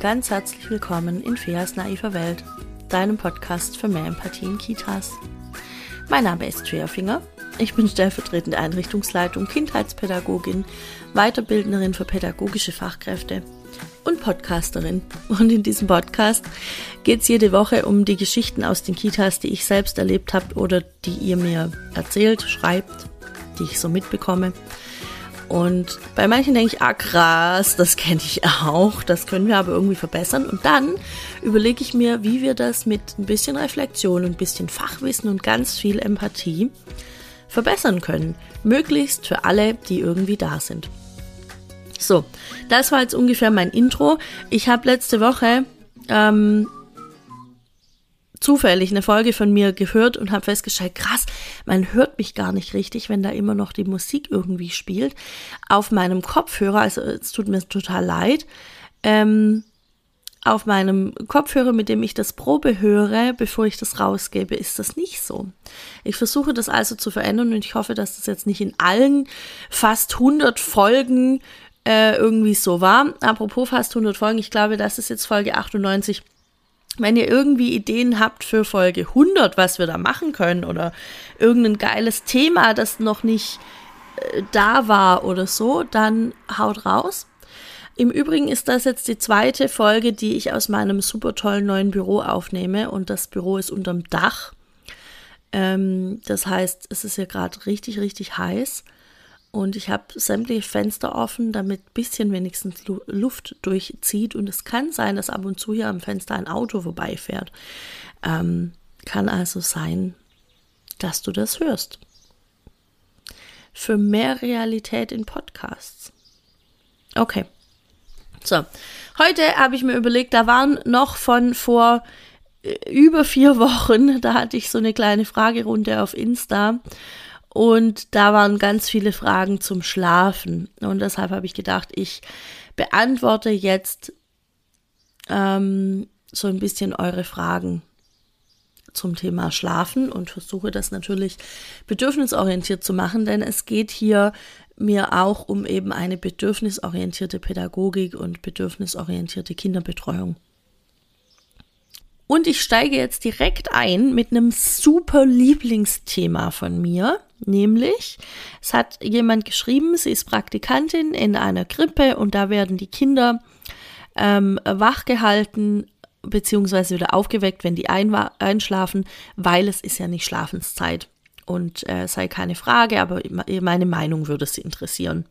ganz herzlich willkommen in Feas naiver Welt, deinem Podcast für mehr Empathie in Kitas. Mein Name ist Fea Finger. Ich bin stellvertretende Einrichtungsleitung, Kindheitspädagogin, Weiterbildnerin für pädagogische Fachkräfte und Podcasterin. Und in diesem Podcast geht es jede Woche um die Geschichten aus den Kitas, die ich selbst erlebt habe oder die ihr mir erzählt, schreibt, die ich so mitbekomme. Und bei manchen denke ich, ah krass, das kenne ich auch, das können wir aber irgendwie verbessern. Und dann überlege ich mir, wie wir das mit ein bisschen Reflexion, ein bisschen Fachwissen und ganz viel Empathie verbessern können. Möglichst für alle, die irgendwie da sind. So, das war jetzt ungefähr mein Intro. Ich habe letzte Woche ähm, zufällig eine Folge von mir gehört und habe festgestellt, krass, man hört mich gar nicht richtig, wenn da immer noch die Musik irgendwie spielt. Auf meinem Kopfhörer, also es tut mir total leid, ähm, auf meinem Kopfhörer, mit dem ich das Probe höre, bevor ich das rausgebe, ist das nicht so. Ich versuche das also zu verändern und ich hoffe, dass das jetzt nicht in allen fast 100 Folgen äh, irgendwie so war. Apropos fast 100 Folgen, ich glaube, das ist jetzt Folge 98 wenn ihr irgendwie Ideen habt für Folge 100, was wir da machen können oder irgendein geiles Thema, das noch nicht äh, da war oder so, dann haut raus. Im Übrigen ist das jetzt die zweite Folge, die ich aus meinem super tollen neuen Büro aufnehme und das Büro ist unterm Dach. Ähm, das heißt, es ist ja gerade richtig, richtig heiß. Und ich habe sämtliche Fenster offen, damit ein bisschen wenigstens Luft durchzieht. Und es kann sein, dass ab und zu hier am Fenster ein Auto vorbeifährt. Ähm, kann also sein, dass du das hörst. Für mehr Realität in Podcasts. Okay. So, heute habe ich mir überlegt, da waren noch von vor äh, über vier Wochen, da hatte ich so eine kleine Fragerunde auf Insta und da waren ganz viele Fragen zum Schlafen. Und deshalb habe ich gedacht, ich beantworte jetzt ähm, so ein bisschen eure Fragen zum Thema Schlafen und versuche das natürlich bedürfnisorientiert zu machen, denn es geht hier mir auch um eben eine bedürfnisorientierte Pädagogik und bedürfnisorientierte Kinderbetreuung. Und ich steige jetzt direkt ein mit einem super Lieblingsthema von mir, nämlich es hat jemand geschrieben, sie ist Praktikantin in einer Krippe und da werden die Kinder ähm, wachgehalten beziehungsweise wieder aufgeweckt, wenn die einschlafen, weil es ist ja nicht Schlafenszeit. Und äh, sei keine Frage, aber meine Meinung würde sie interessieren.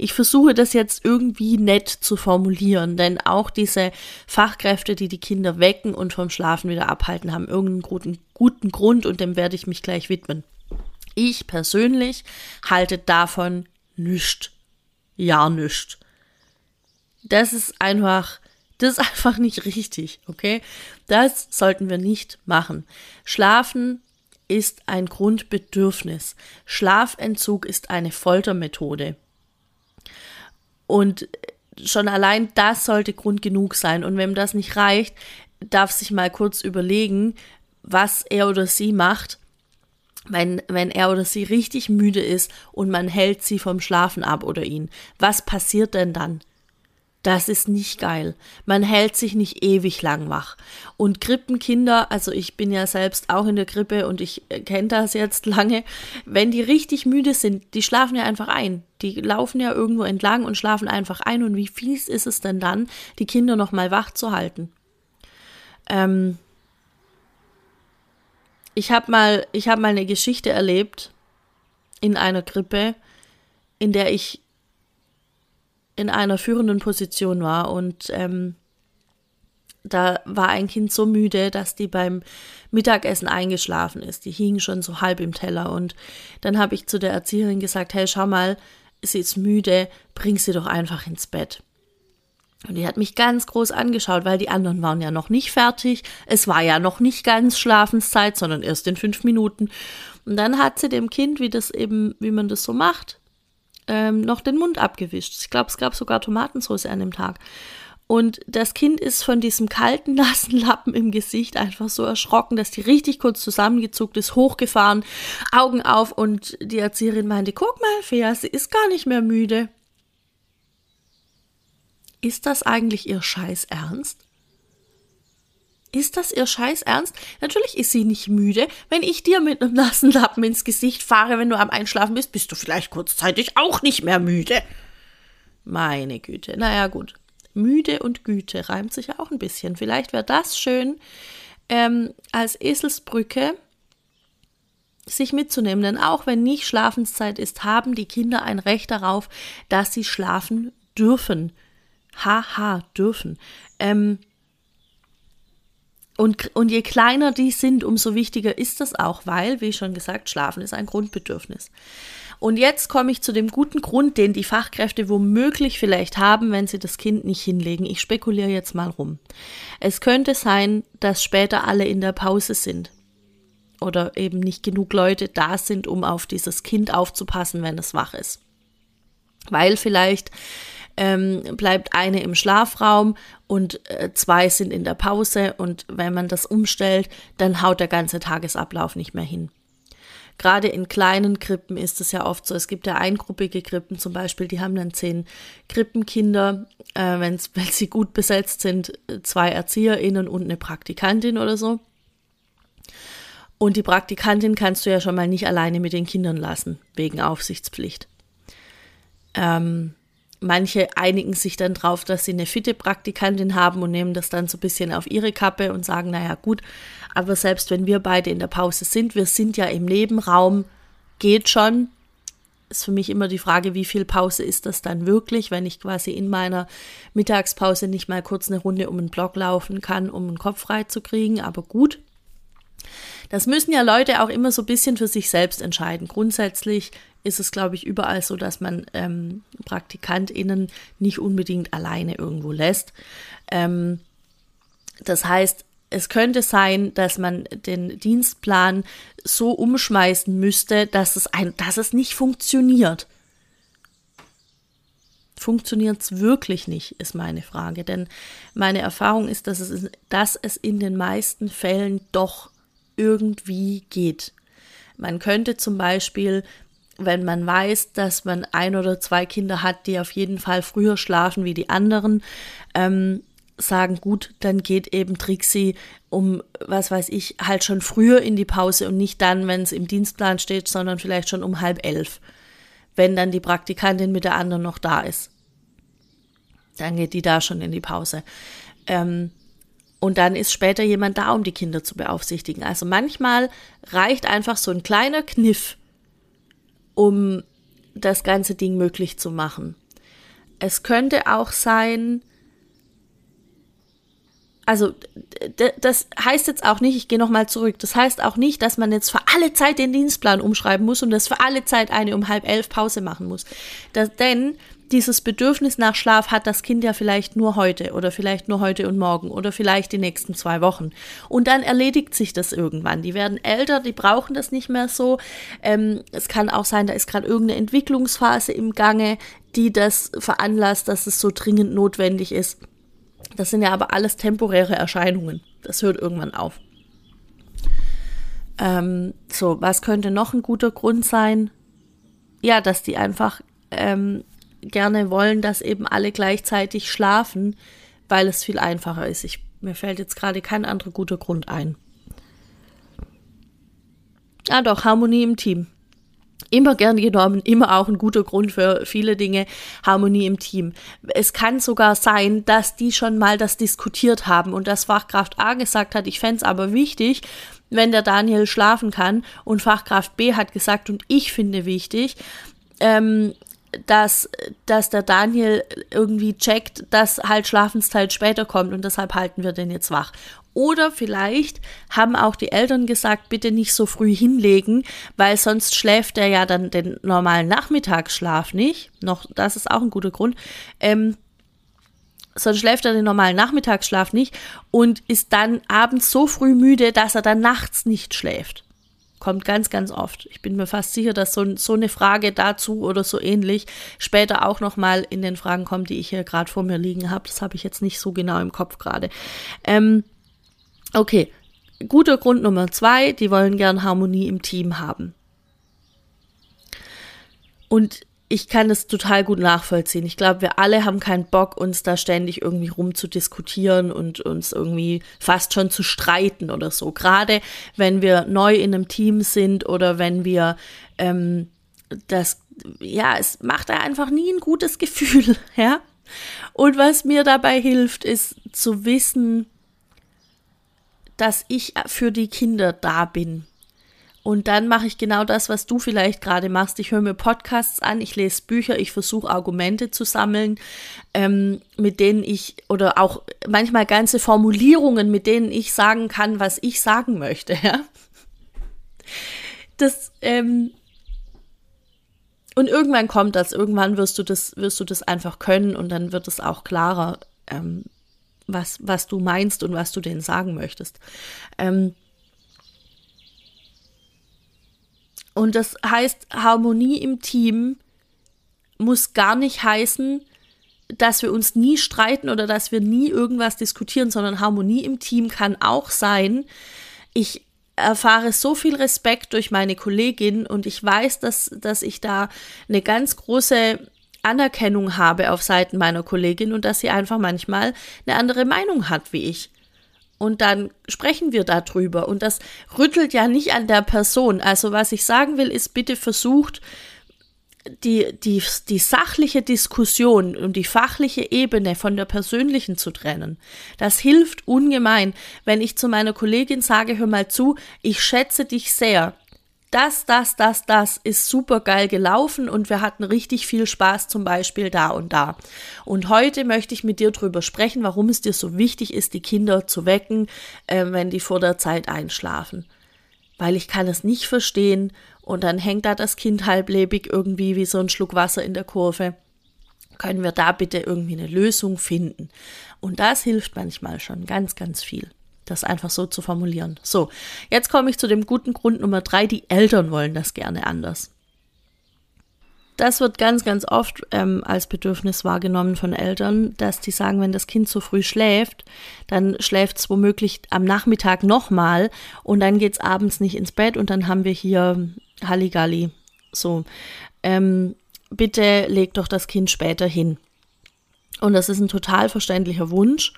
Ich versuche das jetzt irgendwie nett zu formulieren, denn auch diese Fachkräfte, die die Kinder wecken und vom Schlafen wieder abhalten, haben irgendeinen guten, guten Grund und dem werde ich mich gleich widmen. Ich persönlich halte davon nichts. Ja, nichts. Das ist einfach, das ist einfach nicht richtig, okay? Das sollten wir nicht machen. Schlafen ist ein Grundbedürfnis. Schlafentzug ist eine Foltermethode. Und schon allein das sollte Grund genug sein. Und wenn das nicht reicht, darf sich mal kurz überlegen, was er oder sie macht, wenn, wenn er oder sie richtig müde ist und man hält sie vom Schlafen ab oder ihn. Was passiert denn dann? Das ist nicht geil. Man hält sich nicht ewig lang wach. Und Krippenkinder, also ich bin ja selbst auch in der Krippe und ich äh, kenne das jetzt lange, wenn die richtig müde sind, die schlafen ja einfach ein. Die laufen ja irgendwo entlang und schlafen einfach ein. Und wie fies ist es denn dann, die Kinder noch mal wach zu halten? Ähm ich habe mal, ich habe mal eine Geschichte erlebt in einer Krippe, in der ich in einer führenden Position war und ähm, da war ein Kind so müde, dass die beim Mittagessen eingeschlafen ist. Die hing schon so halb im Teller. Und dann habe ich zu der Erzieherin gesagt, hey, schau mal, sie ist müde, bring sie doch einfach ins Bett. Und die hat mich ganz groß angeschaut, weil die anderen waren ja noch nicht fertig. Es war ja noch nicht ganz Schlafenszeit, sondern erst in fünf Minuten. Und dann hat sie dem Kind, wie das eben, wie man das so macht, ähm, noch den Mund abgewischt. Ich glaube, es gab sogar Tomatensauce an dem Tag. Und das Kind ist von diesem kalten, nassen Lappen im Gesicht einfach so erschrocken, dass die richtig kurz zusammengezuckt ist, hochgefahren, Augen auf und die Erzieherin meinte, guck mal, Fea, sie ist gar nicht mehr müde. Ist das eigentlich ihr Scheiß Ernst? Ist das ihr Scheiß Ernst? Natürlich ist sie nicht müde. Wenn ich dir mit einem nassen Lappen ins Gesicht fahre, wenn du am Einschlafen bist, bist du vielleicht kurzzeitig auch nicht mehr müde. Meine Güte. Naja, gut. Müde und Güte reimt sich ja auch ein bisschen. Vielleicht wäre das schön ähm, als Eselsbrücke sich mitzunehmen. Denn auch wenn nicht Schlafenszeit ist, haben die Kinder ein Recht darauf, dass sie schlafen dürfen. Haha, dürfen. Ähm, und, und je kleiner die sind, umso wichtiger ist das auch, weil, wie schon gesagt, Schlafen ist ein Grundbedürfnis. Und jetzt komme ich zu dem guten Grund, den die Fachkräfte womöglich vielleicht haben, wenn sie das Kind nicht hinlegen. Ich spekuliere jetzt mal rum. Es könnte sein, dass später alle in der Pause sind. Oder eben nicht genug Leute da sind, um auf dieses Kind aufzupassen, wenn es wach ist. Weil vielleicht ähm, bleibt eine im Schlafraum und äh, zwei sind in der Pause und wenn man das umstellt, dann haut der ganze Tagesablauf nicht mehr hin. Gerade in kleinen Krippen ist es ja oft so. Es gibt ja eingruppige Krippen zum Beispiel, die haben dann zehn Krippenkinder, äh, wenn sie gut besetzt sind, zwei ErzieherInnen und eine Praktikantin oder so. Und die Praktikantin kannst du ja schon mal nicht alleine mit den Kindern lassen, wegen Aufsichtspflicht. Ähm, Manche einigen sich dann drauf, dass sie eine fitte Praktikantin haben und nehmen das dann so ein bisschen auf ihre Kappe und sagen, naja gut, aber selbst wenn wir beide in der Pause sind, wir sind ja im Nebenraum, geht schon. Ist für mich immer die Frage, wie viel Pause ist das dann wirklich, wenn ich quasi in meiner Mittagspause nicht mal kurz eine Runde um den Block laufen kann, um den Kopf frei zu kriegen, aber gut. Das müssen ja Leute auch immer so ein bisschen für sich selbst entscheiden. Grundsätzlich ist es, glaube ich, überall so, dass man ähm, PraktikantInnen nicht unbedingt alleine irgendwo lässt. Ähm, das heißt, es könnte sein, dass man den Dienstplan so umschmeißen müsste, dass es, ein, dass es nicht funktioniert. Funktioniert es wirklich nicht, ist meine Frage. Denn meine Erfahrung ist, dass es, dass es in den meisten Fällen doch irgendwie geht. Man könnte zum Beispiel wenn man weiß, dass man ein oder zwei Kinder hat, die auf jeden Fall früher schlafen wie die anderen, ähm, sagen, gut, dann geht eben Trixie um, was weiß ich, halt schon früher in die Pause und nicht dann, wenn es im Dienstplan steht, sondern vielleicht schon um halb elf, wenn dann die Praktikantin mit der anderen noch da ist. Dann geht die da schon in die Pause. Ähm, und dann ist später jemand da, um die Kinder zu beaufsichtigen. Also manchmal reicht einfach so ein kleiner Kniff, um das ganze Ding möglich zu machen. Es könnte auch sein, also das heißt jetzt auch nicht, ich gehe nochmal zurück, das heißt auch nicht, dass man jetzt für alle Zeit den Dienstplan umschreiben muss und dass für alle Zeit eine um halb elf Pause machen muss. Das, denn dieses Bedürfnis nach Schlaf hat das Kind ja vielleicht nur heute oder vielleicht nur heute und morgen oder vielleicht die nächsten zwei Wochen. Und dann erledigt sich das irgendwann. Die werden älter, die brauchen das nicht mehr so. Ähm, es kann auch sein, da ist gerade irgendeine Entwicklungsphase im Gange, die das veranlasst, dass es so dringend notwendig ist. Das sind ja aber alles temporäre Erscheinungen. Das hört irgendwann auf. Ähm, so, was könnte noch ein guter Grund sein? Ja, dass die einfach ähm, gerne wollen, dass eben alle gleichzeitig schlafen, weil es viel einfacher ist. Ich, mir fällt jetzt gerade kein anderer guter Grund ein. Ah doch, Harmonie im Team. Immer gern genommen, immer auch ein guter Grund für viele Dinge, Harmonie im Team. Es kann sogar sein, dass die schon mal das diskutiert haben und dass Fachkraft A gesagt hat, ich fände es aber wichtig, wenn der Daniel schlafen kann und Fachkraft B hat gesagt und ich finde wichtig, ähm, dass, dass der Daniel irgendwie checkt, dass halt Schlafenszeit später kommt und deshalb halten wir den jetzt wach. Oder vielleicht haben auch die Eltern gesagt, bitte nicht so früh hinlegen, weil sonst schläft er ja dann den normalen Nachmittagsschlaf nicht. Noch, das ist auch ein guter Grund. Ähm, sonst schläft er den normalen Nachmittagsschlaf nicht und ist dann abends so früh müde, dass er dann nachts nicht schläft. Kommt ganz, ganz oft. Ich bin mir fast sicher, dass so, so eine Frage dazu oder so ähnlich später auch nochmal in den Fragen kommt, die ich hier gerade vor mir liegen habe. Das habe ich jetzt nicht so genau im Kopf gerade. Ähm, okay, guter Grund Nummer zwei, die wollen gern Harmonie im Team haben. Und ich kann es total gut nachvollziehen. Ich glaube, wir alle haben keinen Bock, uns da ständig irgendwie rumzudiskutieren und uns irgendwie fast schon zu streiten oder so. Gerade wenn wir neu in einem Team sind oder wenn wir ähm, das, ja, es macht einfach nie ein gutes Gefühl, ja. Und was mir dabei hilft, ist zu wissen, dass ich für die Kinder da bin. Und dann mache ich genau das, was du vielleicht gerade machst. Ich höre mir Podcasts an, ich lese Bücher, ich versuche Argumente zu sammeln, ähm, mit denen ich, oder auch manchmal ganze Formulierungen, mit denen ich sagen kann, was ich sagen möchte. Ja? Das, ähm, und irgendwann kommt das, irgendwann wirst du das, wirst du das einfach können und dann wird es auch klarer, ähm, was, was du meinst und was du denen sagen möchtest. Ähm, Und das heißt, Harmonie im Team muss gar nicht heißen, dass wir uns nie streiten oder dass wir nie irgendwas diskutieren, sondern Harmonie im Team kann auch sein, ich erfahre so viel Respekt durch meine Kollegin und ich weiß, dass, dass ich da eine ganz große Anerkennung habe auf Seiten meiner Kollegin und dass sie einfach manchmal eine andere Meinung hat wie ich und dann sprechen wir darüber. Und das rüttelt ja nicht an der Person. Also was ich sagen will, ist bitte versucht, die, die, die sachliche Diskussion und die fachliche Ebene von der persönlichen zu trennen. Das hilft ungemein, wenn ich zu meiner Kollegin sage, hör mal zu, ich schätze dich sehr das, das, das, das ist super geil gelaufen und wir hatten richtig viel Spaß zum Beispiel da und da. Und heute möchte ich mit dir drüber sprechen, warum es dir so wichtig ist, die Kinder zu wecken, äh, wenn die vor der Zeit einschlafen. Weil ich kann es nicht verstehen und dann hängt da das Kind halblebig irgendwie wie so ein Schluck Wasser in der Kurve. Können wir da bitte irgendwie eine Lösung finden? Und das hilft manchmal schon ganz, ganz viel das einfach so zu formulieren. So, jetzt komme ich zu dem guten Grund Nummer drei. Die Eltern wollen das gerne anders. Das wird ganz, ganz oft ähm, als Bedürfnis wahrgenommen von Eltern, dass die sagen, wenn das Kind zu früh schläft, dann schläft es womöglich am Nachmittag nochmal und dann geht es abends nicht ins Bett und dann haben wir hier Halligalli. So, ähm, bitte leg doch das Kind später hin. Und das ist ein total verständlicher Wunsch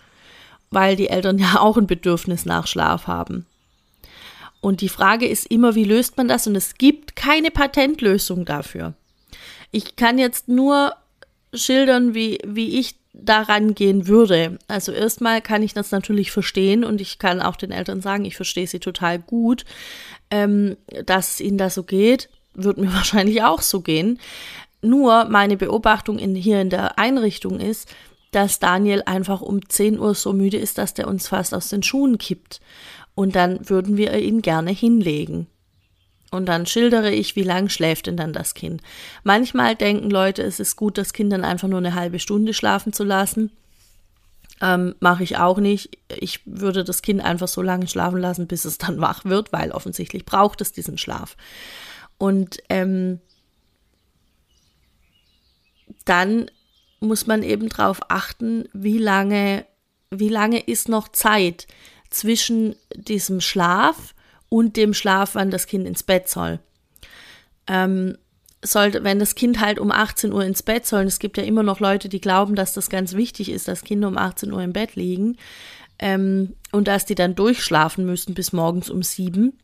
weil die Eltern ja auch ein Bedürfnis nach Schlaf haben. Und die Frage ist immer, wie löst man das? Und es gibt keine Patentlösung dafür. Ich kann jetzt nur schildern, wie, wie ich daran gehen würde. Also erstmal kann ich das natürlich verstehen und ich kann auch den Eltern sagen, ich verstehe sie total gut, ähm, dass ihnen da so geht. Wird mir wahrscheinlich auch so gehen. Nur meine Beobachtung in, hier in der Einrichtung ist, dass Daniel einfach um 10 Uhr so müde ist, dass der uns fast aus den Schuhen kippt. Und dann würden wir ihn gerne hinlegen. Und dann schildere ich, wie lang schläft denn dann das Kind. Manchmal denken Leute, es ist gut, das Kind dann einfach nur eine halbe Stunde schlafen zu lassen. Ähm, Mache ich auch nicht. Ich würde das Kind einfach so lange schlafen lassen, bis es dann wach wird, weil offensichtlich braucht es diesen Schlaf. Und ähm, dann muss man eben darauf achten, wie lange, wie lange ist noch Zeit zwischen diesem Schlaf und dem Schlaf, wann das Kind ins Bett soll. Ähm, sollte, wenn das Kind halt um 18 Uhr ins Bett soll, und es gibt ja immer noch Leute, die glauben, dass das ganz wichtig ist, dass Kinder um 18 Uhr im Bett liegen ähm, und dass die dann durchschlafen müssen bis morgens um sieben,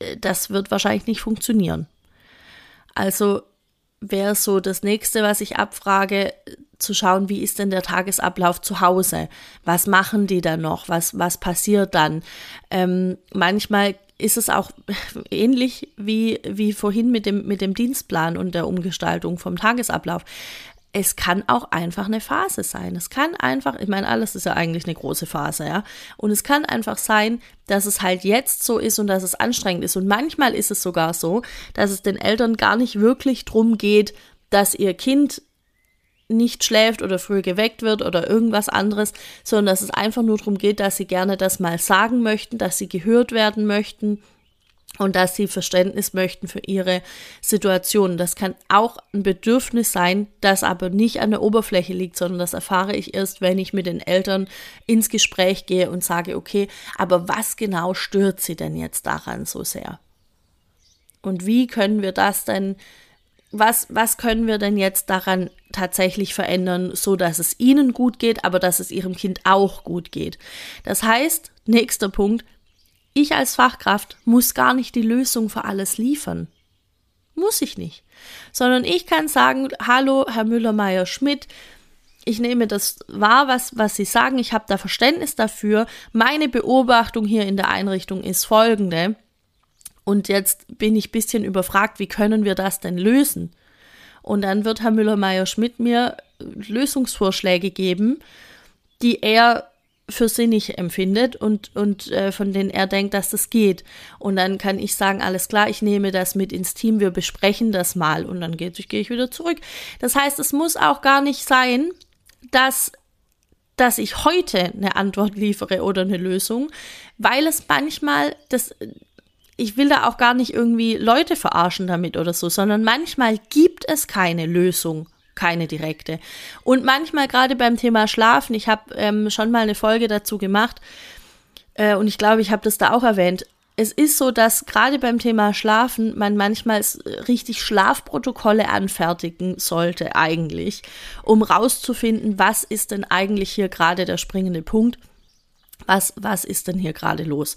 äh, das wird wahrscheinlich nicht funktionieren. Also wäre so das nächste, was ich abfrage, zu schauen, wie ist denn der Tagesablauf zu Hause? Was machen die dann noch? Was, was passiert dann? Ähm, manchmal ist es auch ähnlich wie, wie vorhin mit dem, mit dem Dienstplan und der Umgestaltung vom Tagesablauf es kann auch einfach eine Phase sein. Es kann einfach, ich meine, alles ist ja eigentlich eine große Phase, ja. Und es kann einfach sein, dass es halt jetzt so ist und dass es anstrengend ist. Und manchmal ist es sogar so, dass es den Eltern gar nicht wirklich drum geht, dass ihr Kind nicht schläft oder früh geweckt wird oder irgendwas anderes, sondern dass es einfach nur darum geht, dass sie gerne das mal sagen möchten, dass sie gehört werden möchten und dass sie Verständnis möchten für ihre Situation. Das kann auch ein Bedürfnis sein, das aber nicht an der Oberfläche liegt, sondern das erfahre ich erst, wenn ich mit den Eltern ins Gespräch gehe und sage, okay, aber was genau stört sie denn jetzt daran so sehr? Und wie können wir das denn was, was können wir denn jetzt daran tatsächlich verändern, so dass es ihnen gut geht, aber dass es ihrem Kind auch gut geht. Das heißt, nächster Punkt, ich als Fachkraft muss gar nicht die Lösung für alles liefern. Muss ich nicht. Sondern ich kann sagen, hallo, Herr Müller-Meyer-Schmidt, ich nehme das wahr, was, was Sie sagen, ich habe da Verständnis dafür. Meine Beobachtung hier in der Einrichtung ist folgende. Und jetzt bin ich ein bisschen überfragt, wie können wir das denn lösen? Und dann wird Herr Müller-Meyer-Schmidt mir Lösungsvorschläge geben, die er für sinnig empfindet und, und äh, von denen er denkt, dass das geht. Und dann kann ich sagen, alles klar, ich nehme das mit ins Team, wir besprechen das mal und dann gehe geh ich wieder zurück. Das heißt, es muss auch gar nicht sein, dass dass ich heute eine Antwort liefere oder eine Lösung, weil es manchmal das ich will da auch gar nicht irgendwie Leute verarschen damit oder so, sondern manchmal gibt es keine Lösung, keine direkte. Und manchmal gerade beim Thema Schlafen, ich habe ähm, schon mal eine Folge dazu gemacht äh, und ich glaube, ich habe das da auch erwähnt. Es ist so, dass gerade beim Thema Schlafen man manchmal richtig Schlafprotokolle anfertigen sollte eigentlich, um rauszufinden, was ist denn eigentlich hier gerade der springende Punkt, was, was ist denn hier gerade los.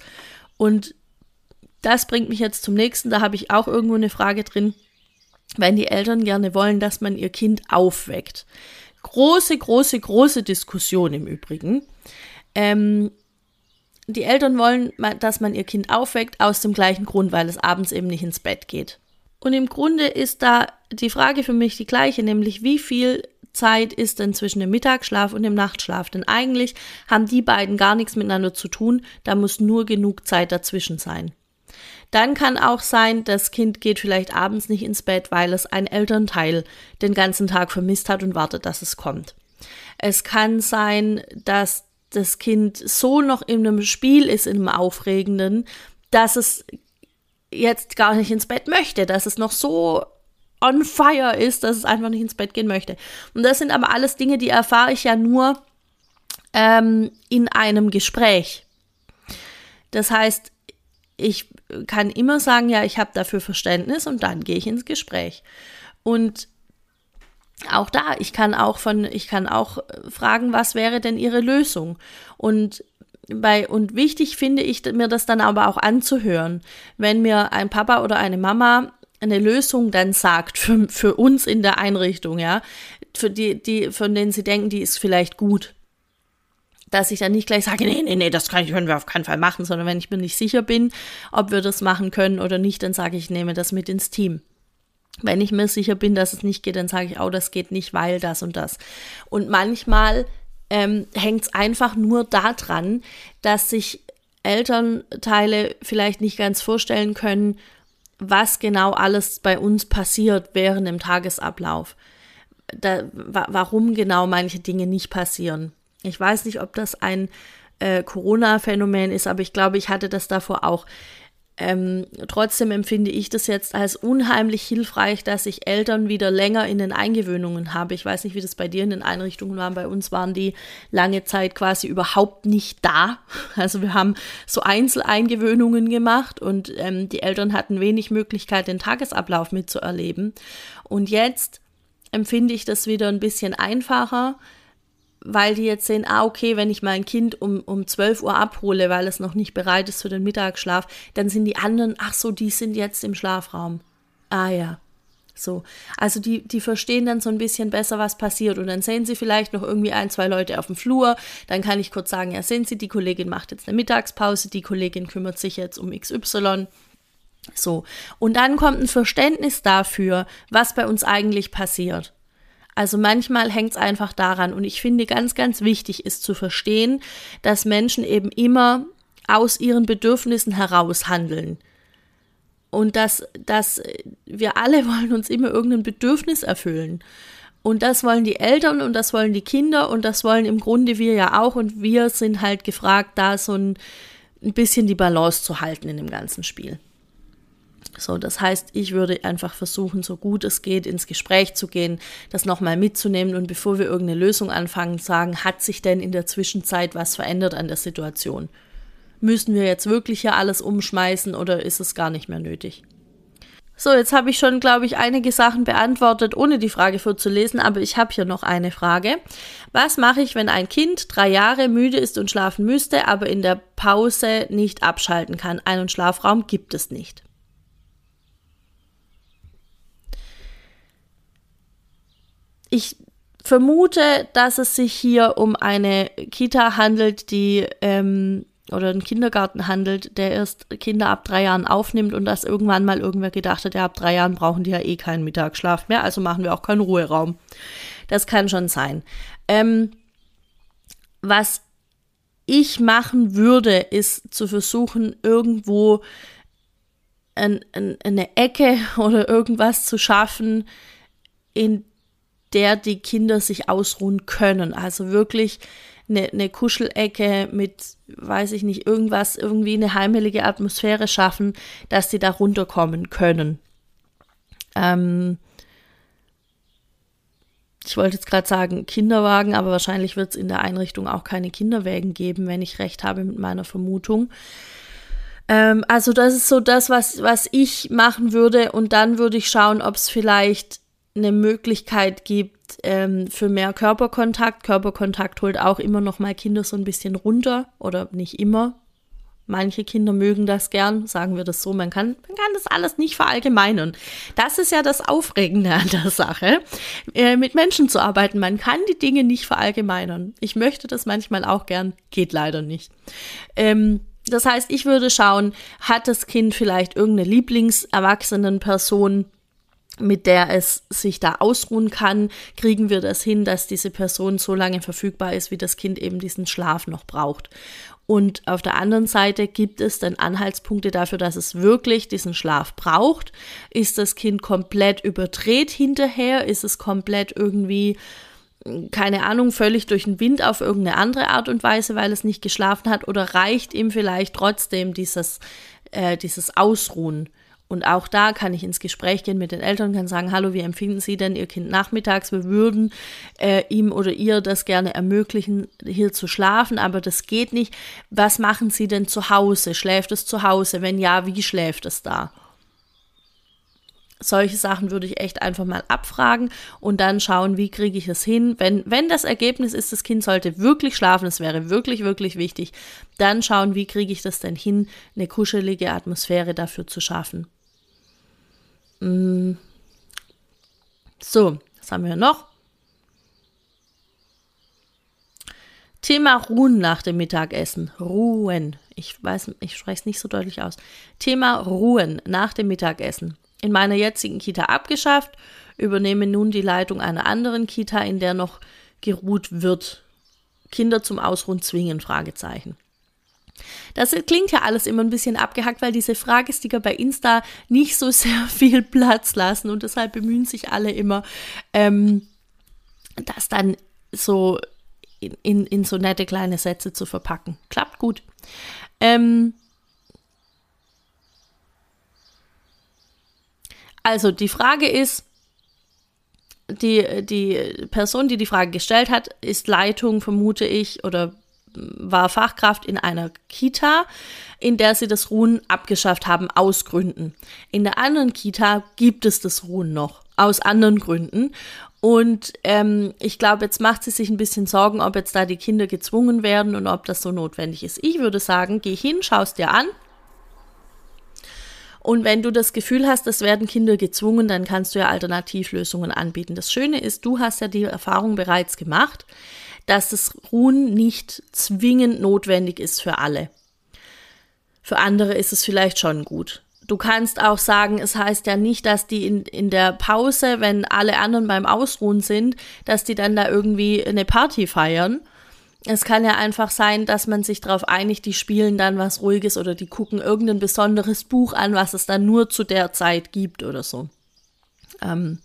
Und das bringt mich jetzt zum nächsten, da habe ich auch irgendwo eine Frage drin. Wenn die Eltern gerne wollen, dass man ihr Kind aufweckt. Große, große, große Diskussion im Übrigen. Ähm, die Eltern wollen, dass man ihr Kind aufweckt, aus dem gleichen Grund, weil es abends eben nicht ins Bett geht. Und im Grunde ist da die Frage für mich die gleiche, nämlich wie viel Zeit ist denn zwischen dem Mittagsschlaf und dem Nachtschlaf? Denn eigentlich haben die beiden gar nichts miteinander zu tun, da muss nur genug Zeit dazwischen sein. Dann kann auch sein, das Kind geht vielleicht abends nicht ins Bett, weil es ein Elternteil den ganzen Tag vermisst hat und wartet, dass es kommt. Es kann sein, dass das Kind so noch in einem Spiel ist, in einem Aufregenden, dass es jetzt gar nicht ins Bett möchte, dass es noch so on fire ist, dass es einfach nicht ins Bett gehen möchte. Und das sind aber alles Dinge, die erfahre ich ja nur ähm, in einem Gespräch. Das heißt, ich kann immer sagen, ja, ich habe dafür Verständnis und dann gehe ich ins Gespräch. Und auch da, ich kann auch von, ich kann auch fragen, was wäre denn Ihre Lösung? Und bei, und wichtig finde ich mir das dann aber auch anzuhören, wenn mir ein Papa oder eine Mama eine Lösung dann sagt für, für uns in der Einrichtung, ja, für die, die, von denen sie denken, die ist vielleicht gut dass ich dann nicht gleich sage, nee, nee, nee, das können wir auf keinen Fall machen, sondern wenn ich mir nicht sicher bin, ob wir das machen können oder nicht, dann sage ich, ich nehme das mit ins Team. Wenn ich mir sicher bin, dass es nicht geht, dann sage ich, oh, das geht nicht, weil das und das. Und manchmal ähm, hängt es einfach nur daran, dass sich Elternteile vielleicht nicht ganz vorstellen können, was genau alles bei uns passiert während dem Tagesablauf. Da, wa warum genau manche Dinge nicht passieren. Ich weiß nicht, ob das ein äh, Corona-Phänomen ist, aber ich glaube, ich hatte das davor auch. Ähm, trotzdem empfinde ich das jetzt als unheimlich hilfreich, dass ich Eltern wieder länger in den Eingewöhnungen habe. Ich weiß nicht, wie das bei dir in den Einrichtungen war. Bei uns waren die lange Zeit quasi überhaupt nicht da. Also wir haben so Einzeleingewöhnungen gemacht und ähm, die Eltern hatten wenig Möglichkeit, den Tagesablauf mitzuerleben. Und jetzt empfinde ich das wieder ein bisschen einfacher weil die jetzt sehen, ah, okay, wenn ich mein Kind um, um 12 Uhr abhole, weil es noch nicht bereit ist für den Mittagsschlaf, dann sind die anderen, ach so, die sind jetzt im Schlafraum. Ah ja. So. Also die, die verstehen dann so ein bisschen besser, was passiert. Und dann sehen sie vielleicht noch irgendwie ein, zwei Leute auf dem Flur. Dann kann ich kurz sagen, ja, sehen Sie, die Kollegin macht jetzt eine Mittagspause, die Kollegin kümmert sich jetzt um XY. So. Und dann kommt ein Verständnis dafür, was bei uns eigentlich passiert. Also manchmal hängt es einfach daran. Und ich finde ganz, ganz wichtig ist zu verstehen, dass Menschen eben immer aus ihren Bedürfnissen heraus handeln. Und dass, dass wir alle wollen uns immer irgendein Bedürfnis erfüllen. Und das wollen die Eltern und das wollen die Kinder und das wollen im Grunde wir ja auch. Und wir sind halt gefragt, da so ein, ein bisschen die Balance zu halten in dem ganzen Spiel. So, das heißt, ich würde einfach versuchen, so gut es geht, ins Gespräch zu gehen, das nochmal mitzunehmen und bevor wir irgendeine Lösung anfangen, sagen, hat sich denn in der Zwischenzeit was verändert an der Situation? Müssen wir jetzt wirklich hier alles umschmeißen oder ist es gar nicht mehr nötig? So, jetzt habe ich schon, glaube ich, einige Sachen beantwortet, ohne die Frage vorzulesen, aber ich habe hier noch eine Frage. Was mache ich, wenn ein Kind drei Jahre müde ist und schlafen müsste, aber in der Pause nicht abschalten kann? Einen Schlafraum gibt es nicht. Ich vermute, dass es sich hier um eine Kita handelt, die ähm, oder einen Kindergarten handelt, der erst Kinder ab drei Jahren aufnimmt und dass irgendwann mal irgendwer gedacht hat, ja, ab drei Jahren brauchen die ja eh keinen Mittagsschlaf mehr, also machen wir auch keinen Ruheraum. Das kann schon sein. Ähm, was ich machen würde, ist zu versuchen, irgendwo ein, ein, eine Ecke oder irgendwas zu schaffen, in der die Kinder sich ausruhen können. Also wirklich eine, eine Kuschelecke mit, weiß ich nicht, irgendwas, irgendwie eine heimelige Atmosphäre schaffen, dass sie da runterkommen können. Ähm, ich wollte jetzt gerade sagen Kinderwagen, aber wahrscheinlich wird es in der Einrichtung auch keine Kinderwägen geben, wenn ich recht habe mit meiner Vermutung. Ähm, also das ist so das, was, was ich machen würde und dann würde ich schauen, ob es vielleicht eine Möglichkeit gibt ähm, für mehr Körperkontakt. Körperkontakt holt auch immer noch mal Kinder so ein bisschen runter oder nicht immer. Manche Kinder mögen das gern, sagen wir das so. Man kann, man kann das alles nicht verallgemeinern. Das ist ja das Aufregende an der Sache, äh, mit Menschen zu arbeiten. Man kann die Dinge nicht verallgemeinern. Ich möchte das manchmal auch gern, geht leider nicht. Ähm, das heißt, ich würde schauen, hat das Kind vielleicht irgendeine Lieblingserwachsenenperson, mit der es sich da ausruhen kann, kriegen wir das hin, dass diese Person so lange verfügbar ist, wie das Kind eben diesen Schlaf noch braucht. Und auf der anderen Seite gibt es dann Anhaltspunkte dafür, dass es wirklich diesen Schlaf braucht. Ist das Kind komplett überdreht hinterher? Ist es komplett irgendwie, keine Ahnung, völlig durch den Wind auf irgendeine andere Art und Weise, weil es nicht geschlafen hat? Oder reicht ihm vielleicht trotzdem dieses, äh, dieses Ausruhen? Und auch da kann ich ins Gespräch gehen mit den Eltern, kann sagen, hallo, wie empfinden Sie denn Ihr Kind nachmittags? Wir würden äh, ihm oder ihr das gerne ermöglichen, hier zu schlafen, aber das geht nicht. Was machen Sie denn zu Hause? Schläft es zu Hause? Wenn ja, wie schläft es da? Solche Sachen würde ich echt einfach mal abfragen und dann schauen, wie kriege ich es hin. Wenn, wenn das Ergebnis ist, das Kind sollte wirklich schlafen, das wäre wirklich, wirklich wichtig, dann schauen, wie kriege ich das denn hin, eine kuschelige Atmosphäre dafür zu schaffen. Mm. So, was haben wir noch? Thema Ruhen nach dem Mittagessen. Ruhen. Ich weiß, ich spreche es nicht so deutlich aus. Thema Ruhen nach dem Mittagessen. In meiner jetzigen Kita abgeschafft, übernehme nun die Leitung einer anderen Kita, in der noch geruht wird. Kinder zum Ausruhen zwingen? Fragezeichen. Das klingt ja alles immer ein bisschen abgehackt, weil diese Fragesticker bei Insta nicht so sehr viel Platz lassen und deshalb bemühen sich alle immer, ähm, das dann so in, in, in, so nette kleine Sätze zu verpacken. Klappt gut. Ähm, also die Frage ist, die, die Person, die die Frage gestellt hat, ist Leitung, vermute ich, oder war Fachkraft in einer Kita, in der sie das Ruhen abgeschafft haben, aus Gründen. In der anderen Kita gibt es das Ruhen noch, aus anderen Gründen. Und ähm, ich glaube, jetzt macht sie sich ein bisschen Sorgen, ob jetzt da die Kinder gezwungen werden und ob das so notwendig ist. Ich würde sagen, geh hin, schaust dir an. Und wenn du das Gefühl hast, es werden Kinder gezwungen, dann kannst du ja Alternativlösungen anbieten. Das Schöne ist, du hast ja die Erfahrung bereits gemacht dass das Ruhen nicht zwingend notwendig ist für alle. Für andere ist es vielleicht schon gut. Du kannst auch sagen, es heißt ja nicht, dass die in, in der Pause, wenn alle anderen beim Ausruhen sind, dass die dann da irgendwie eine Party feiern. Es kann ja einfach sein, dass man sich darauf einigt, die spielen dann was Ruhiges oder die gucken irgendein besonderes Buch an, was es dann nur zu der Zeit gibt oder so. Ähm,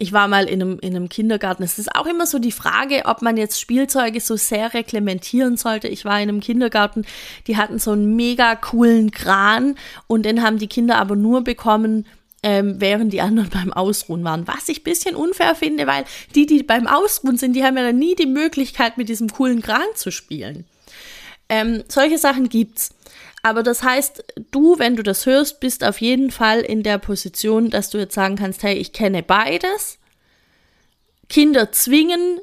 ich war mal in einem, in einem Kindergarten. Es ist auch immer so die Frage, ob man jetzt Spielzeuge so sehr reglementieren sollte. Ich war in einem Kindergarten, die hatten so einen mega coolen Kran und den haben die Kinder aber nur bekommen, ähm, während die anderen beim Ausruhen waren. Was ich ein bisschen unfair finde, weil die, die beim Ausruhen sind, die haben ja dann nie die Möglichkeit, mit diesem coolen Kran zu spielen. Ähm, solche Sachen gibt's. Aber das heißt, du, wenn du das hörst, bist auf jeden Fall in der Position, dass du jetzt sagen kannst, hey, ich kenne beides. Kinder zwingen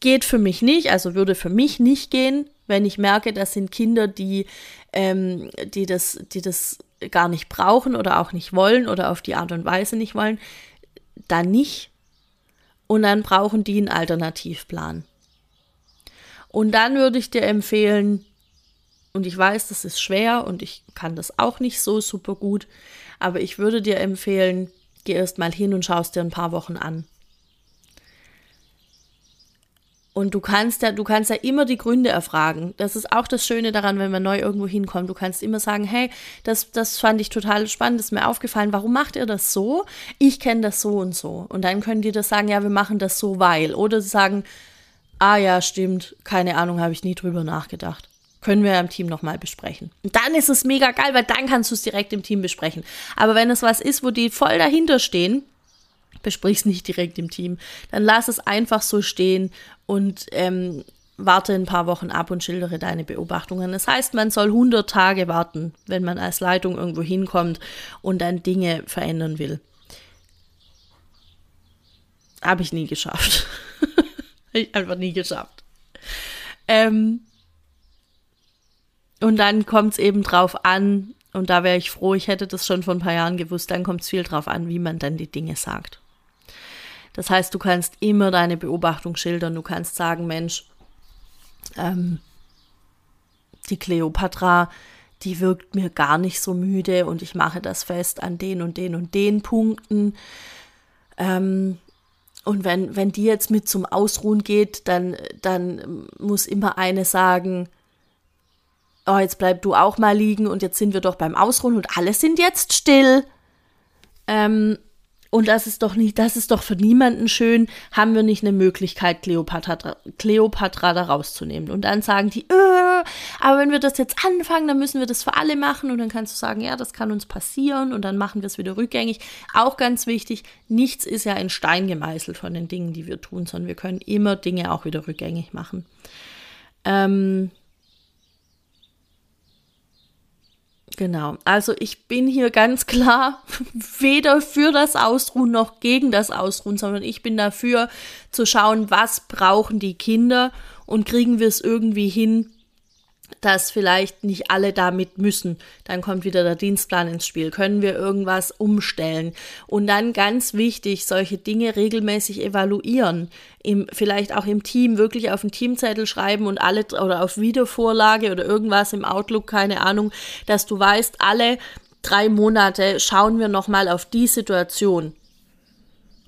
geht für mich nicht, also würde für mich nicht gehen, wenn ich merke, das sind Kinder, die, ähm, die, das, die das gar nicht brauchen oder auch nicht wollen oder auf die Art und Weise nicht wollen, dann nicht. Und dann brauchen die einen Alternativplan. Und dann würde ich dir empfehlen, und ich weiß, das ist schwer und ich kann das auch nicht so super gut, aber ich würde dir empfehlen, geh erst mal hin und schaust dir ein paar Wochen an. Und du kannst ja, du kannst ja immer die Gründe erfragen. Das ist auch das Schöne daran, wenn man neu irgendwo hinkommt. Du kannst immer sagen, hey, das, das fand ich total spannend, ist mir aufgefallen. Warum macht ihr das so? Ich kenne das so und so. Und dann können die das sagen, ja, wir machen das so, weil. Oder sie sagen, ah ja, stimmt, keine Ahnung, habe ich nie drüber nachgedacht. Können wir im Team nochmal besprechen. Und dann ist es mega geil, weil dann kannst du es direkt im Team besprechen. Aber wenn es was ist, wo die voll dahinter stehen, besprich es nicht direkt im Team. Dann lass es einfach so stehen und ähm, warte ein paar Wochen ab und schildere deine Beobachtungen. Das heißt, man soll 100 Tage warten, wenn man als Leitung irgendwo hinkommt und dann Dinge verändern will. Habe ich nie geschafft. ich einfach nie geschafft. Ähm, und dann kommt es eben drauf an, und da wäre ich froh, ich hätte das schon vor ein paar Jahren gewusst, dann kommt es viel drauf an, wie man dann die Dinge sagt. Das heißt, du kannst immer deine Beobachtung schildern, du kannst sagen, Mensch, ähm, die Kleopatra, die wirkt mir gar nicht so müde und ich mache das fest an den und den und den Punkten. Ähm, und wenn, wenn die jetzt mit zum Ausruhen geht, dann, dann muss immer eine sagen, oh, jetzt bleib du auch mal liegen und jetzt sind wir doch beim Ausruhen und alle sind jetzt still. Ähm, und das ist doch nicht, das ist doch für niemanden schön, haben wir nicht eine Möglichkeit, Kleopatra, Kleopatra da rauszunehmen. Und dann sagen die, äh, aber wenn wir das jetzt anfangen, dann müssen wir das für alle machen. Und dann kannst du sagen, ja, das kann uns passieren und dann machen wir es wieder rückgängig. Auch ganz wichtig, nichts ist ja in Stein gemeißelt von den Dingen, die wir tun, sondern wir können immer Dinge auch wieder rückgängig machen. Ähm, Genau, also ich bin hier ganz klar weder für das Ausruhen noch gegen das Ausruhen, sondern ich bin dafür zu schauen, was brauchen die Kinder und kriegen wir es irgendwie hin, dass vielleicht nicht alle damit müssen. Dann kommt wieder der Dienstplan ins Spiel. Können wir irgendwas umstellen? Und dann ganz wichtig, solche Dinge regelmäßig evaluieren. Im, vielleicht auch im Team wirklich auf einen Teamzettel schreiben und alle oder auf Wiedervorlage oder irgendwas im Outlook, keine Ahnung, dass du weißt, alle drei Monate schauen wir nochmal auf die Situation.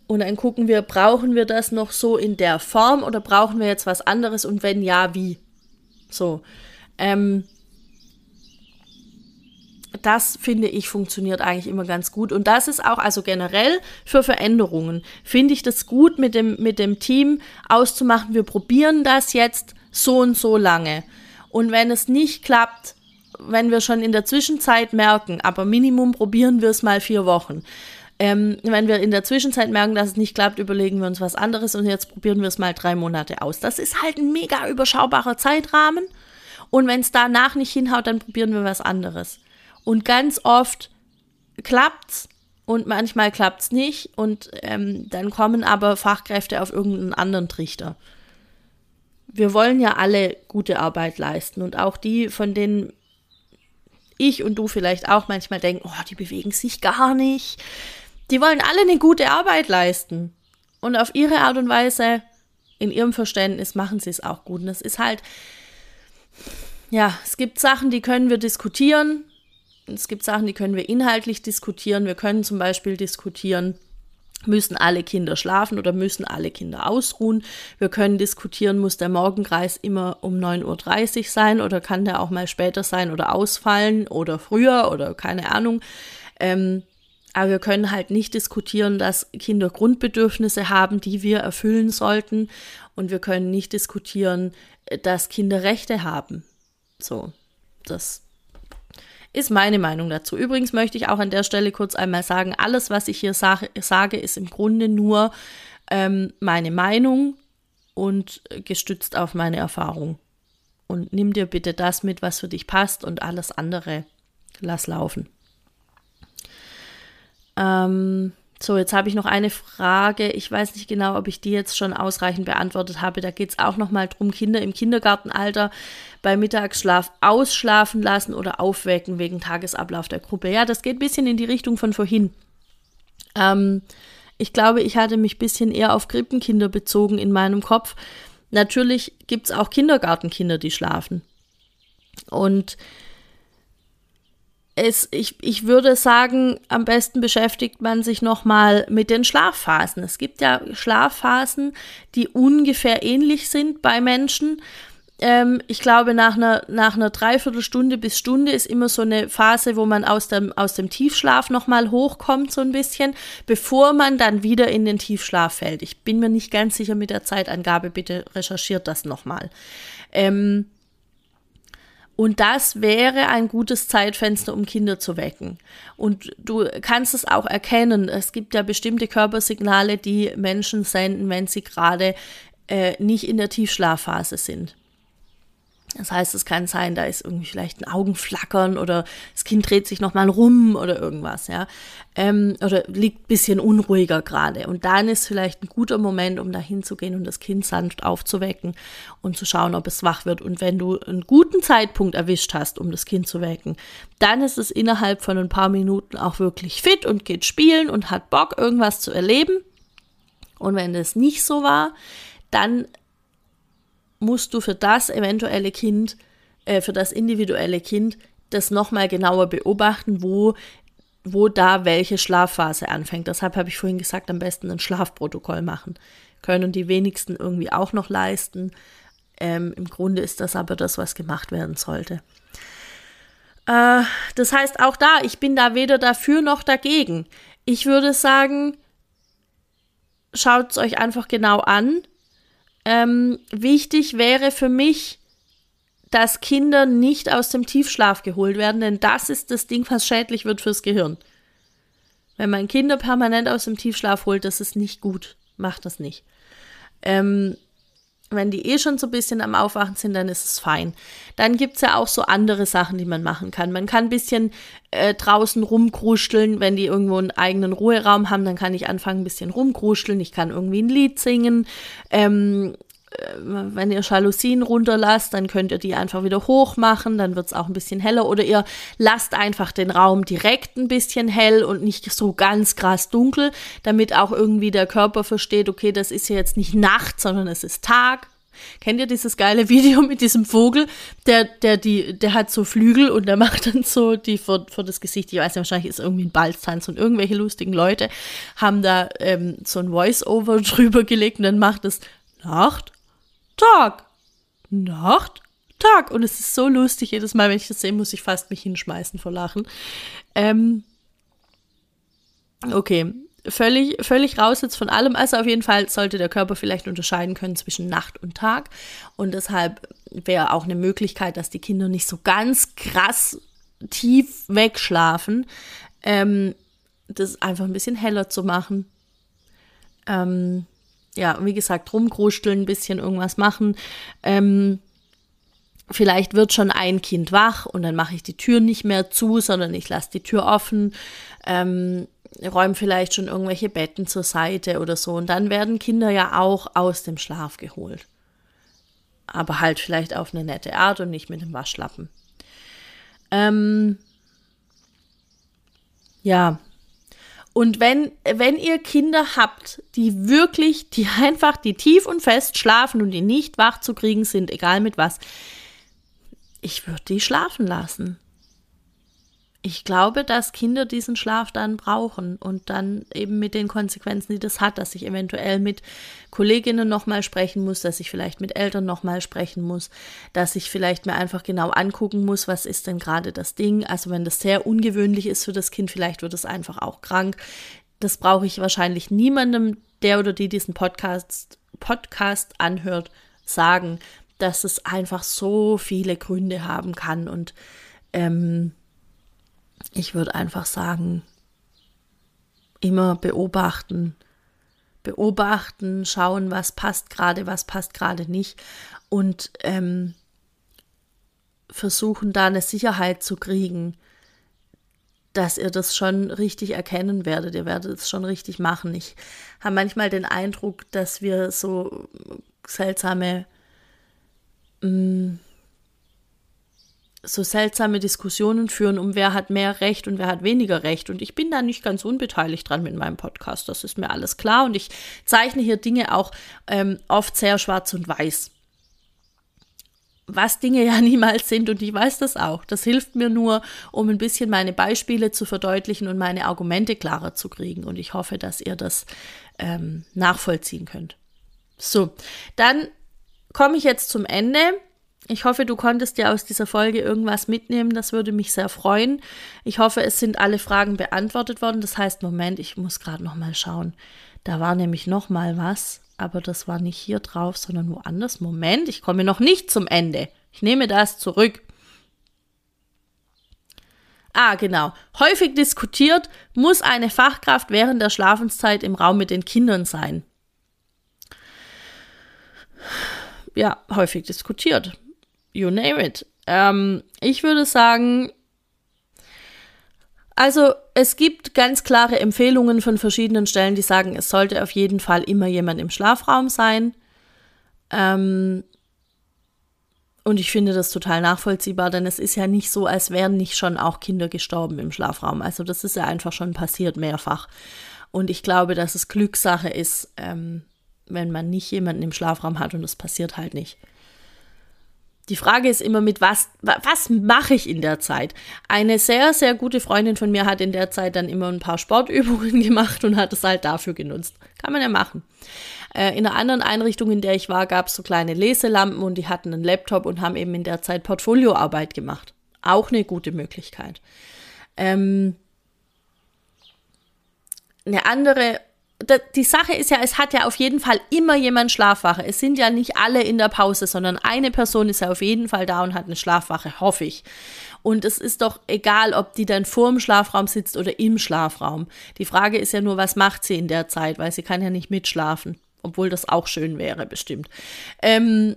Und dann gucken wir, brauchen wir das noch so in der Form oder brauchen wir jetzt was anderes und wenn ja, wie? So. Ähm, das finde ich funktioniert eigentlich immer ganz gut. Und das ist auch, also generell für Veränderungen, finde ich das gut mit dem, mit dem Team auszumachen. Wir probieren das jetzt so und so lange. Und wenn es nicht klappt, wenn wir schon in der Zwischenzeit merken, aber Minimum probieren wir es mal vier Wochen. Ähm, wenn wir in der Zwischenzeit merken, dass es nicht klappt, überlegen wir uns was anderes und jetzt probieren wir es mal drei Monate aus. Das ist halt ein mega überschaubarer Zeitrahmen. Und wenn es danach nicht hinhaut, dann probieren wir was anderes. Und ganz oft klappt's und manchmal klappt's nicht. Und ähm, dann kommen aber Fachkräfte auf irgendeinen anderen Trichter. Wir wollen ja alle gute Arbeit leisten und auch die, von denen ich und du vielleicht auch manchmal denken, oh, die bewegen sich gar nicht. Die wollen alle eine gute Arbeit leisten. Und auf ihre Art und Weise, in ihrem Verständnis, machen sie es auch gut. Und das ist halt, ja, es gibt Sachen, die können wir diskutieren. Es gibt Sachen, die können wir inhaltlich diskutieren. Wir können zum Beispiel diskutieren, müssen alle Kinder schlafen oder müssen alle Kinder ausruhen. Wir können diskutieren, muss der Morgenkreis immer um 9.30 Uhr sein oder kann der auch mal später sein oder ausfallen oder früher oder keine Ahnung. Ähm, aber wir können halt nicht diskutieren, dass Kinder Grundbedürfnisse haben, die wir erfüllen sollten. Und wir können nicht diskutieren, dass Kinder Rechte haben. So, das ist meine Meinung dazu. Übrigens möchte ich auch an der Stelle kurz einmal sagen, alles, was ich hier sage, sage ist im Grunde nur ähm, meine Meinung und gestützt auf meine Erfahrung. Und nimm dir bitte das mit, was für dich passt und alles andere lass laufen. Ähm, so, jetzt habe ich noch eine Frage. Ich weiß nicht genau, ob ich die jetzt schon ausreichend beantwortet habe. Da geht es auch nochmal drum, Kinder im Kindergartenalter bei Mittagsschlaf ausschlafen lassen oder aufwecken wegen Tagesablauf der Gruppe. Ja, das geht ein bisschen in die Richtung von vorhin. Ähm, ich glaube, ich hatte mich ein bisschen eher auf Krippenkinder bezogen in meinem Kopf. Natürlich gibt es auch Kindergartenkinder, die schlafen. Und es, ich, ich würde sagen, am besten beschäftigt man sich nochmal mit den Schlafphasen. Es gibt ja Schlafphasen, die ungefähr ähnlich sind bei Menschen. Ähm, ich glaube, nach einer, nach einer Dreiviertelstunde bis Stunde ist immer so eine Phase, wo man aus dem, aus dem Tiefschlaf nochmal hochkommt, so ein bisschen, bevor man dann wieder in den Tiefschlaf fällt. Ich bin mir nicht ganz sicher mit der Zeitangabe, bitte recherchiert das nochmal. Ähm, und das wäre ein gutes Zeitfenster, um Kinder zu wecken. Und du kannst es auch erkennen. Es gibt ja bestimmte Körpersignale, die Menschen senden, wenn sie gerade äh, nicht in der Tiefschlafphase sind. Das heißt, es kann sein, da ist irgendwie vielleicht ein Augenflackern oder das Kind dreht sich nochmal rum oder irgendwas, ja. Ähm, oder liegt bisschen unruhiger gerade. Und dann ist vielleicht ein guter Moment, um da hinzugehen und das Kind sanft aufzuwecken und zu schauen, ob es wach wird. Und wenn du einen guten Zeitpunkt erwischt hast, um das Kind zu wecken, dann ist es innerhalb von ein paar Minuten auch wirklich fit und geht spielen und hat Bock, irgendwas zu erleben. Und wenn es nicht so war, dann musst du für das eventuelle Kind, äh, für das individuelle Kind, das nochmal genauer beobachten, wo, wo da welche Schlafphase anfängt. Deshalb habe ich vorhin gesagt, am besten ein Schlafprotokoll machen. Können die wenigsten irgendwie auch noch leisten. Ähm, Im Grunde ist das aber das, was gemacht werden sollte. Äh, das heißt, auch da, ich bin da weder dafür noch dagegen. Ich würde sagen, schaut es euch einfach genau an ähm, wichtig wäre für mich, dass Kinder nicht aus dem Tiefschlaf geholt werden, denn das ist das Ding, was schädlich wird fürs Gehirn. Wenn man Kinder permanent aus dem Tiefschlaf holt, das ist nicht gut. Macht das nicht. Ähm, wenn die eh schon so ein bisschen am Aufwachen sind, dann ist es fein. Dann gibt es ja auch so andere Sachen, die man machen kann. Man kann ein bisschen äh, draußen rumkruscheln, wenn die irgendwo einen eigenen Ruheraum haben, dann kann ich anfangen, ein bisschen rumkruscheln. Ich kann irgendwie ein Lied singen. Ähm, äh, wenn ihr Jalousien runterlasst, dann könnt ihr die einfach wieder hoch machen, dann wird es auch ein bisschen heller. Oder ihr lasst einfach den Raum direkt ein bisschen hell und nicht so ganz krass dunkel, damit auch irgendwie der Körper versteht, okay, das ist ja jetzt nicht Nacht, sondern es ist Tag. Kennt ihr dieses geile Video mit diesem Vogel, der, der, die, der hat so Flügel und der macht dann so die vor, vor das Gesicht, ich weiß nicht, wahrscheinlich ist irgendwie ein Balztanz und irgendwelche lustigen Leute haben da ähm, so ein Voice-Over drüber gelegt und dann macht es Nacht, Tag, Nacht, Tag. Und es ist so lustig, jedes Mal, wenn ich das sehe, muss ich fast mich hinschmeißen vor Lachen. Ähm, okay, völlig, völlig raus jetzt von allem. Also auf jeden Fall sollte der Körper vielleicht unterscheiden können zwischen Nacht und Tag. Und deshalb wäre auch eine Möglichkeit, dass die Kinder nicht so ganz krass tief wegschlafen, ähm, das einfach ein bisschen heller zu machen. Ähm, ja, wie gesagt, rumkruscheln, ein bisschen irgendwas machen. Ähm, vielleicht wird schon ein Kind wach und dann mache ich die Tür nicht mehr zu, sondern ich lasse die Tür offen, ähm, räume vielleicht schon irgendwelche Betten zur Seite oder so. Und dann werden Kinder ja auch aus dem Schlaf geholt. Aber halt vielleicht auf eine nette Art und nicht mit dem Waschlappen. Ähm, ja, und wenn, wenn ihr Kinder habt, die wirklich, die einfach, die tief und fest schlafen und die nicht wach zu kriegen sind, egal mit was, ich würde die schlafen lassen ich glaube, dass Kinder diesen Schlaf dann brauchen und dann eben mit den Konsequenzen, die das hat, dass ich eventuell mit Kolleginnen nochmal sprechen muss, dass ich vielleicht mit Eltern nochmal sprechen muss, dass ich vielleicht mir einfach genau angucken muss, was ist denn gerade das Ding. Also wenn das sehr ungewöhnlich ist für das Kind, vielleicht wird es einfach auch krank. Das brauche ich wahrscheinlich niemandem, der oder die diesen Podcast, Podcast anhört, sagen, dass es einfach so viele Gründe haben kann und ähm, ich würde einfach sagen, immer beobachten, beobachten, schauen, was passt gerade, was passt gerade nicht und ähm, versuchen, da eine Sicherheit zu kriegen, dass ihr das schon richtig erkennen werdet. Ihr werdet es schon richtig machen. Ich habe manchmal den Eindruck, dass wir so seltsame, mh, mm, so seltsame Diskussionen führen, um wer hat mehr Recht und wer hat weniger Recht. Und ich bin da nicht ganz unbeteiligt dran mit meinem Podcast. Das ist mir alles klar. Und ich zeichne hier Dinge auch ähm, oft sehr schwarz und weiß was Dinge ja niemals sind und ich weiß das auch. Das hilft mir nur, um ein bisschen meine Beispiele zu verdeutlichen und meine Argumente klarer zu kriegen. Und ich hoffe, dass ihr das ähm, nachvollziehen könnt. So, dann komme ich jetzt zum Ende. Ich hoffe, du konntest dir aus dieser Folge irgendwas mitnehmen. Das würde mich sehr freuen. Ich hoffe, es sind alle Fragen beantwortet worden. Das heißt, Moment, ich muss gerade noch mal schauen. Da war nämlich noch mal was aber das war nicht hier drauf, sondern woanders. Moment, ich komme noch nicht zum Ende. Ich nehme das zurück. Ah, genau. Häufig diskutiert, muss eine Fachkraft während der Schlafenszeit im Raum mit den Kindern sein? Ja, häufig diskutiert. You name it. Ähm, ich würde sagen, also es gibt ganz klare Empfehlungen von verschiedenen Stellen, die sagen, es sollte auf jeden Fall immer jemand im Schlafraum sein. Ähm, und ich finde das total nachvollziehbar, denn es ist ja nicht so, als wären nicht schon auch Kinder gestorben im Schlafraum. Also das ist ja einfach schon passiert mehrfach. Und ich glaube, dass es Glückssache ist, ähm, wenn man nicht jemanden im Schlafraum hat und es passiert halt nicht. Die Frage ist immer mit was, was mache ich in der Zeit? Eine sehr, sehr gute Freundin von mir hat in der Zeit dann immer ein paar Sportübungen gemacht und hat es halt dafür genutzt. Kann man ja machen. Äh, in einer anderen Einrichtung, in der ich war, gab es so kleine Leselampen und die hatten einen Laptop und haben eben in der Zeit Portfolioarbeit gemacht. Auch eine gute Möglichkeit. Ähm, eine andere die Sache ist ja, es hat ja auf jeden Fall immer jemand Schlafwache. Es sind ja nicht alle in der Pause, sondern eine Person ist ja auf jeden Fall da und hat eine Schlafwache, hoffe ich. Und es ist doch egal, ob die dann vor dem Schlafraum sitzt oder im Schlafraum. Die Frage ist ja nur, was macht sie in der Zeit, weil sie kann ja nicht mitschlafen, obwohl das auch schön wäre, bestimmt. Ähm,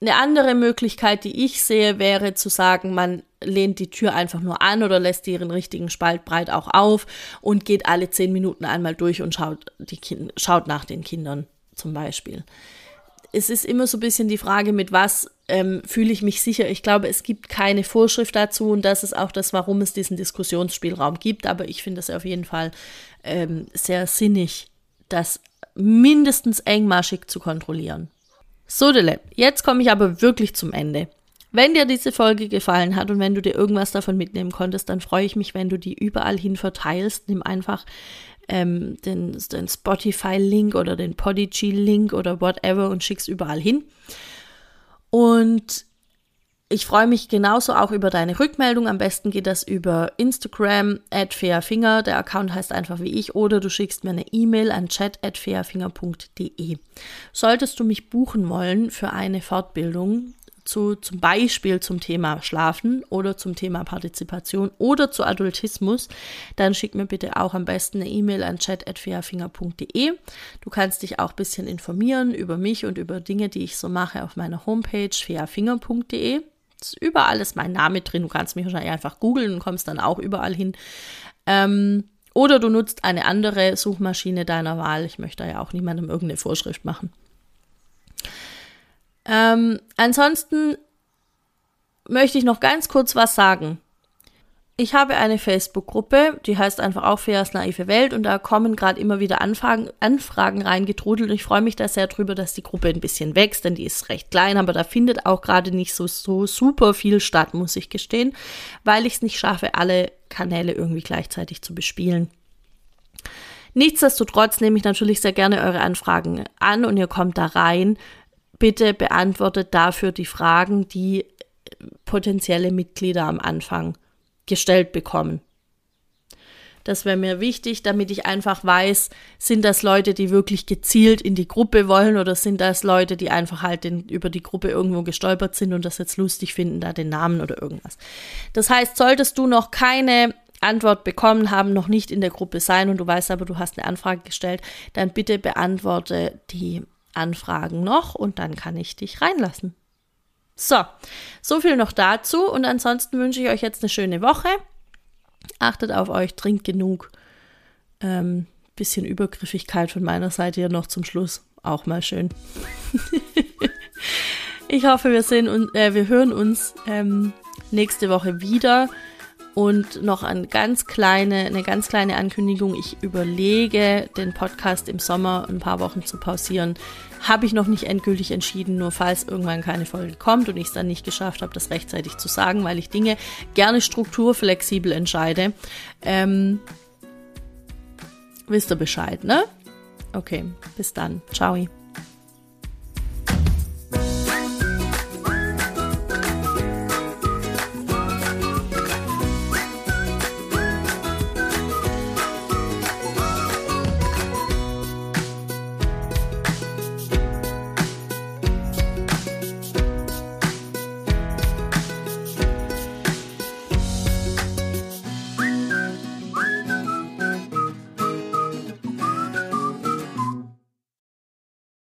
eine andere Möglichkeit, die ich sehe, wäre zu sagen, man lehnt die Tür einfach nur an oder lässt ihren richtigen Spalt breit auch auf und geht alle zehn Minuten einmal durch und schaut, die kind schaut nach den Kindern zum Beispiel. Es ist immer so ein bisschen die Frage, mit was ähm, fühle ich mich sicher. Ich glaube, es gibt keine Vorschrift dazu und das ist auch das, warum es diesen Diskussionsspielraum gibt. Aber ich finde es auf jeden Fall ähm, sehr sinnig, das mindestens engmaschig zu kontrollieren. So, Dele, jetzt komme ich aber wirklich zum Ende. Wenn dir diese Folge gefallen hat und wenn du dir irgendwas davon mitnehmen konntest, dann freue ich mich, wenn du die überall hin verteilst. Nimm einfach ähm, den, den Spotify-Link oder den Podigy-Link oder whatever und schick's überall hin. Und ich freue mich genauso auch über deine Rückmeldung. Am besten geht das über Instagram at fairfinger. Der Account heißt einfach wie ich. Oder du schickst mir eine E-Mail an chat at fairfinger.de. Solltest du mich buchen wollen für eine Fortbildung, zu, zum Beispiel zum Thema Schlafen oder zum Thema Partizipation oder zu Adultismus, dann schick mir bitte auch am besten eine E-Mail an chat.fairfinger.de. Du kannst dich auch ein bisschen informieren über mich und über Dinge, die ich so mache auf meiner Homepage fairfinger.de ist überall ist mein Name drin. Du kannst mich wahrscheinlich einfach googeln und kommst dann auch überall hin. Ähm, oder du nutzt eine andere Suchmaschine deiner Wahl. Ich möchte ja auch niemandem irgendeine Vorschrift machen. Ähm, ansonsten möchte ich noch ganz kurz was sagen. Ich habe eine Facebook-Gruppe, die heißt einfach auch Feas naive Welt und da kommen gerade immer wieder Anfragen, Anfragen reingetrudelt und ich freue mich da sehr drüber, dass die Gruppe ein bisschen wächst, denn die ist recht klein, aber da findet auch gerade nicht so, so super viel statt, muss ich gestehen, weil ich es nicht schaffe, alle Kanäle irgendwie gleichzeitig zu bespielen. Nichtsdestotrotz nehme ich natürlich sehr gerne eure Anfragen an und ihr kommt da rein. Bitte beantwortet dafür die Fragen, die potenzielle Mitglieder am Anfang gestellt bekommen. Das wäre mir wichtig, damit ich einfach weiß, sind das Leute, die wirklich gezielt in die Gruppe wollen oder sind das Leute, die einfach halt den, über die Gruppe irgendwo gestolpert sind und das jetzt lustig finden, da den Namen oder irgendwas. Das heißt, solltest du noch keine Antwort bekommen haben, noch nicht in der Gruppe sein und du weißt aber, du hast eine Anfrage gestellt, dann bitte beantworte die Anfragen noch und dann kann ich dich reinlassen. So, so viel noch dazu und ansonsten wünsche ich euch jetzt eine schöne Woche. Achtet auf euch, trinkt genug. Ähm, bisschen Übergriffigkeit von meiner Seite hier noch zum Schluss. Auch mal schön. ich hoffe, wir sehen und äh, wir hören uns ähm, nächste Woche wieder. Und noch eine ganz kleine, eine ganz kleine Ankündigung. Ich überlege, den Podcast im Sommer ein paar Wochen zu pausieren. Habe ich noch nicht endgültig entschieden, nur falls irgendwann keine Folge kommt und ich es dann nicht geschafft habe, das rechtzeitig zu sagen, weil ich Dinge gerne strukturflexibel entscheide. Ähm, wisst ihr Bescheid, ne? Okay, bis dann. Ciao.